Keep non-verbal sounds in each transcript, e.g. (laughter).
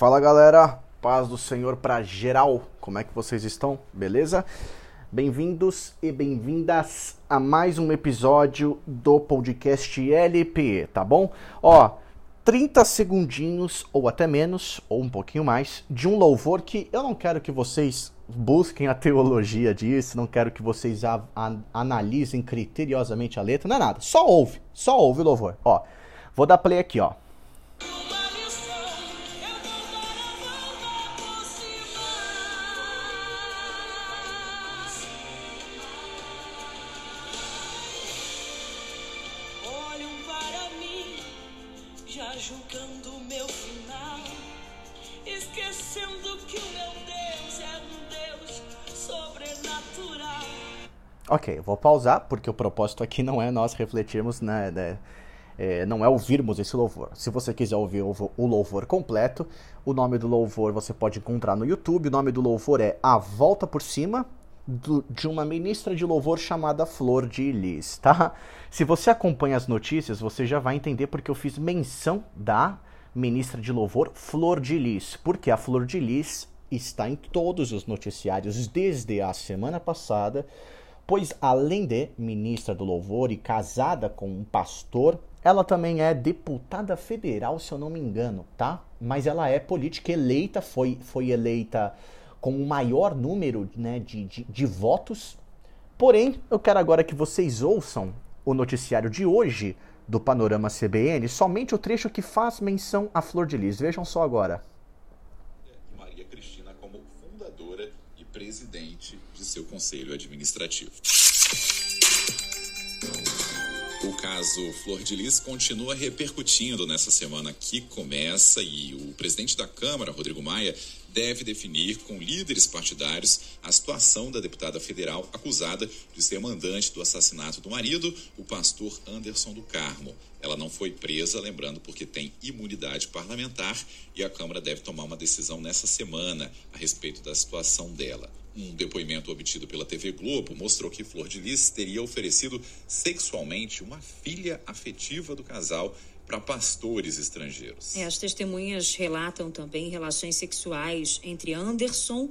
Fala galera, paz do Senhor para geral. Como é que vocês estão? Beleza? Bem-vindos e bem-vindas a mais um episódio do podcast LP, tá bom? Ó, 30 segundinhos ou até menos, ou um pouquinho mais, de um louvor que eu não quero que vocês busquem a teologia disso, não quero que vocês a, a, analisem criteriosamente a letra, não é nada. Só ouve, só ouve o louvor. Ó, vou dar play aqui, ó. Ok, vou pausar, porque o propósito aqui não é nós refletirmos, né, né é, não é ouvirmos esse louvor. Se você quiser ouvir o, o louvor completo, o nome do louvor você pode encontrar no YouTube. O nome do louvor é A Volta por Cima, do, de uma ministra de louvor chamada Flor de Lis, tá? Se você acompanha as notícias, você já vai entender porque eu fiz menção da ministra de louvor Flor de Lis, porque a Flor de Lis está em todos os noticiários desde a semana passada pois além de ministra do louvor e casada com um pastor, ela também é deputada federal, se eu não me engano, tá? Mas ela é política eleita, foi, foi eleita com o maior número né, de, de, de votos. Porém, eu quero agora que vocês ouçam o noticiário de hoje do Panorama CBN, somente o trecho que faz menção à Flor de Lis. Vejam só agora. Maria Cristina como fundadora e presidente de seu conselho administrativo. O caso Flor de Lis continua repercutindo nessa semana que começa e o presidente da Câmara, Rodrigo Maia, deve definir com líderes partidários a situação da deputada federal acusada de ser mandante do assassinato do marido, o pastor Anderson do Carmo. Ela não foi presa, lembrando, porque tem imunidade parlamentar e a Câmara deve tomar uma decisão nessa semana a respeito da situação dela. Um depoimento obtido pela TV Globo mostrou que Flor de Lis teria oferecido sexualmente uma filha afetiva do casal para pastores estrangeiros. É, as testemunhas relatam também relações sexuais entre Anderson,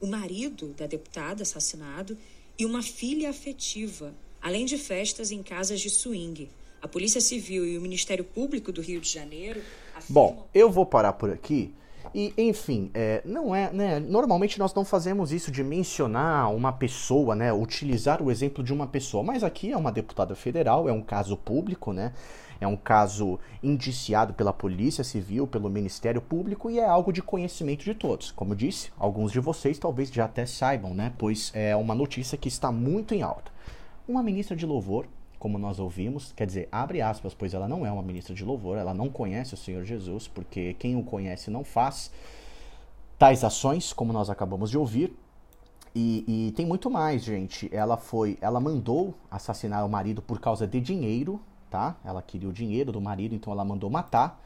o marido da deputada assassinado, e uma filha afetiva, além de festas em casas de swing. A Polícia Civil e o Ministério Público do Rio de Janeiro. Afirmam... Bom, eu vou parar por aqui. E, enfim, é, não é, né? Normalmente nós não fazemos isso de mencionar uma pessoa, né? Utilizar o exemplo de uma pessoa. Mas aqui é uma deputada federal, é um caso público, né? É um caso indiciado pela Polícia Civil, pelo Ministério Público e é algo de conhecimento de todos. Como disse, alguns de vocês talvez já até saibam, né? Pois é uma notícia que está muito em alta. Uma ministra de louvor, como nós ouvimos, quer dizer, abre aspas, pois ela não é uma ministra de louvor, ela não conhece o Senhor Jesus, porque quem o conhece não faz tais ações, como nós acabamos de ouvir. E, e, tem muito mais, gente. Ela foi, ela mandou assassinar o marido por causa de dinheiro, tá? Ela queria o dinheiro do marido, então ela mandou matar.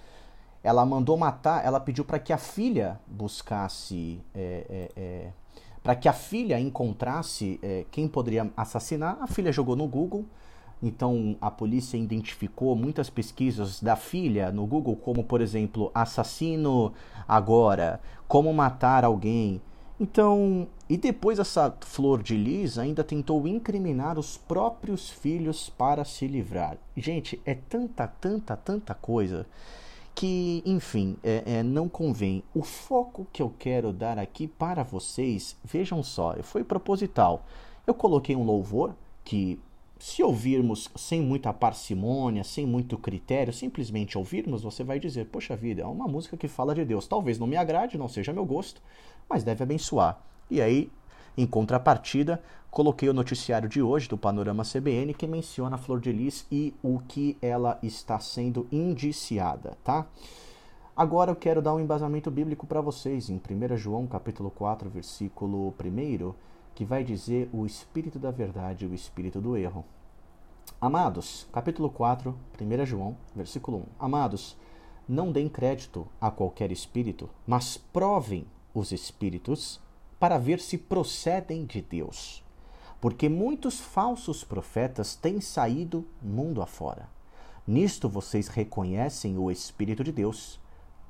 Ela mandou matar, ela pediu para que a filha buscasse, é, é, é, para que a filha encontrasse é, quem poderia assassinar. A filha jogou no Google, então a polícia identificou muitas pesquisas da filha no Google, como por exemplo, assassino agora, como matar alguém. Então, e depois essa Flor de Lis ainda tentou incriminar os próprios filhos para se livrar. Gente, é tanta, tanta, tanta coisa que, enfim, é, é, não convém. O foco que eu quero dar aqui para vocês, vejam só, foi proposital. Eu coloquei um louvor que, se ouvirmos sem muita parcimônia, sem muito critério, simplesmente ouvirmos, você vai dizer: Poxa vida, é uma música que fala de Deus. Talvez não me agrade, não seja meu gosto, mas deve abençoar. E aí, em contrapartida, coloquei o noticiário de hoje do Panorama CBN que menciona a Flor de Lis e o que ela está sendo indiciada, tá? Agora eu quero dar um embasamento bíblico para vocês em 1 João capítulo 4, versículo 1, que vai dizer o espírito da verdade e o espírito do erro. Amados, capítulo 4, 1 João, versículo 1. Amados, não deem crédito a qualquer espírito, mas provem os espíritos para ver se procedem de Deus. Porque muitos falsos profetas têm saído mundo afora. Nisto vocês reconhecem o Espírito de Deus.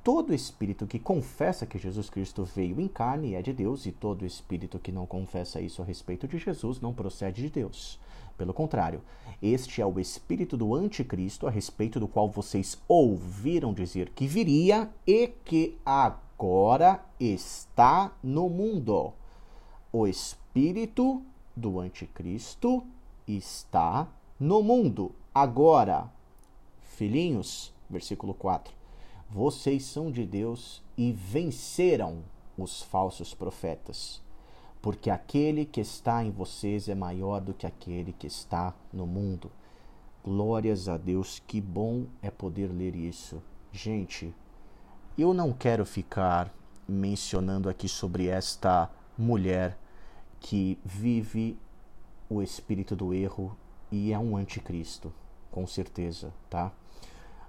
todo espírito que confessa que Jesus Cristo veio em carne é de Deus, e todo espírito que não confessa isso a respeito de Jesus não procede de Deus. Pelo contrário, este é o espírito do anticristo, a respeito do qual vocês ouviram dizer que viria e que agora está no mundo. O espírito do anticristo está no mundo agora. Filhinhos, versículo 4 vocês são de Deus e venceram os falsos profetas, porque aquele que está em vocês é maior do que aquele que está no mundo. Glórias a Deus, que bom é poder ler isso. Gente, eu não quero ficar mencionando aqui sobre esta mulher que vive o espírito do erro e é um anticristo, com certeza, tá?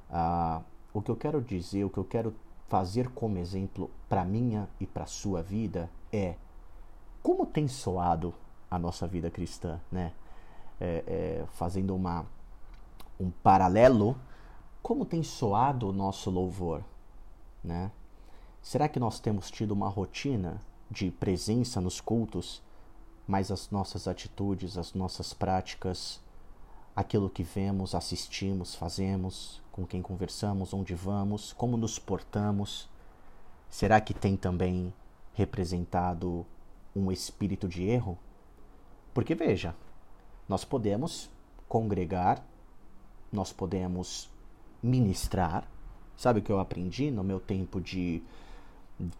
Ah, o que eu quero dizer, o que eu quero fazer como exemplo para minha e para sua vida é como tem soado a nossa vida cristã, né? É, é, fazendo uma, um paralelo, como tem soado o nosso louvor, né? Será que nós temos tido uma rotina de presença nos cultos, mas as nossas atitudes, as nossas práticas, aquilo que vemos, assistimos, fazemos, com quem conversamos, onde vamos, como nos portamos? Será que tem também representado um espírito de erro? Porque veja, nós podemos congregar, nós podemos ministrar. Sabe o que eu aprendi no meu tempo de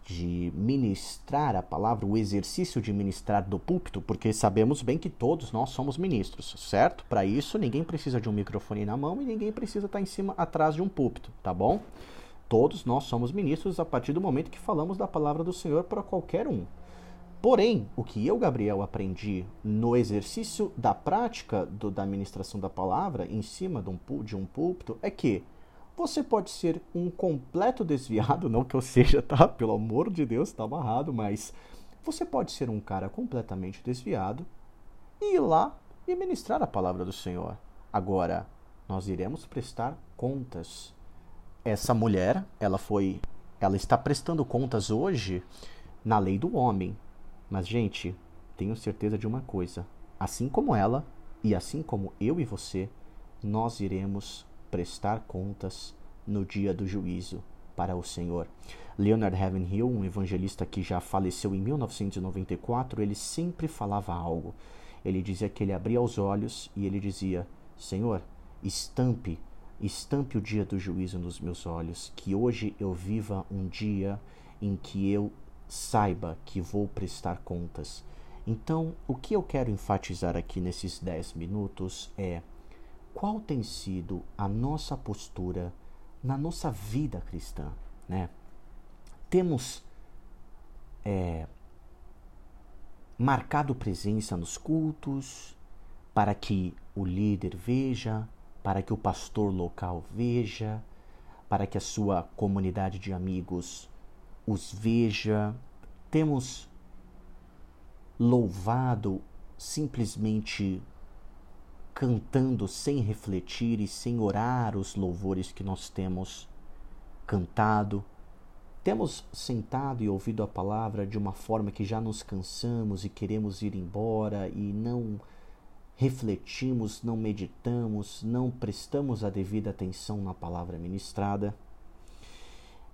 de ministrar a palavra, o exercício de ministrar do púlpito, porque sabemos bem que todos nós somos ministros, certo? Para isso, ninguém precisa de um microfone na mão e ninguém precisa estar em cima, atrás de um púlpito, tá bom? Todos nós somos ministros a partir do momento que falamos da palavra do Senhor para qualquer um. Porém, o que eu, Gabriel, aprendi no exercício da prática do, da ministração da palavra em cima de um, de um púlpito é que você pode ser um completo desviado, (laughs) não que eu seja, tá? Pelo amor de Deus, tá amarrado, mas você pode ser um cara completamente desviado e ir lá e ministrar a palavra do Senhor. Agora, nós iremos prestar contas. Essa mulher, ela foi, ela está prestando contas hoje na lei do homem. Mas gente, tenho certeza de uma coisa, assim como ela e assim como eu e você, nós iremos prestar contas no dia do juízo para o Senhor. Leonard Ravenhill, um evangelista que já faleceu em 1994, ele sempre falava algo. Ele dizia que ele abria os olhos e ele dizia: Senhor, estampe, estampe o dia do juízo nos meus olhos, que hoje eu viva um dia em que eu saiba que vou prestar contas. Então, o que eu quero enfatizar aqui nesses 10 minutos é qual tem sido a nossa postura na nossa vida cristã, né? Temos é, marcado presença nos cultos para que o líder veja, para que o pastor local veja, para que a sua comunidade de amigos os veja. Temos louvado simplesmente cantando sem refletir e sem orar os louvores que nós temos cantado. Temos sentado e ouvido a palavra de uma forma que já nos cansamos e queremos ir embora e não refletimos, não meditamos, não prestamos a devida atenção na palavra ministrada.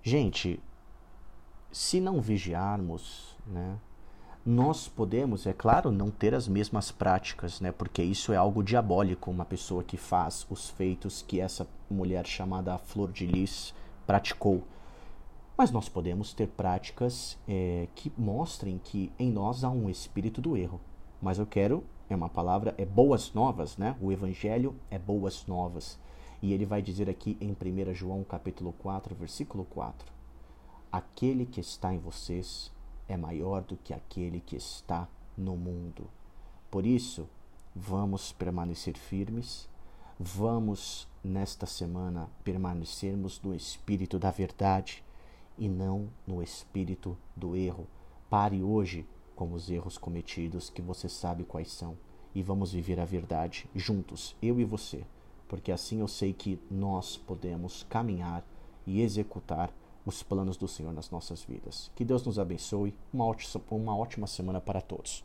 Gente, se não vigiarmos, né, nós podemos, é claro, não ter as mesmas práticas, né? Porque isso é algo diabólico, uma pessoa que faz os feitos que essa mulher chamada Flor de Lis praticou. Mas nós podemos ter práticas é, que mostrem que em nós há um espírito do erro. Mas eu quero, é uma palavra, é boas novas, né? O evangelho é boas novas. E ele vai dizer aqui em 1 João capítulo 4, versículo 4: Aquele que está em vocês é maior do que aquele que está no mundo. Por isso, vamos permanecer firmes, vamos nesta semana permanecermos no espírito da verdade e não no espírito do erro. Pare hoje com os erros cometidos, que você sabe quais são, e vamos viver a verdade juntos, eu e você, porque assim eu sei que nós podemos caminhar e executar os planos do Senhor nas nossas vidas. Que Deus nos abençoe. Uma ótima, uma ótima semana para todos.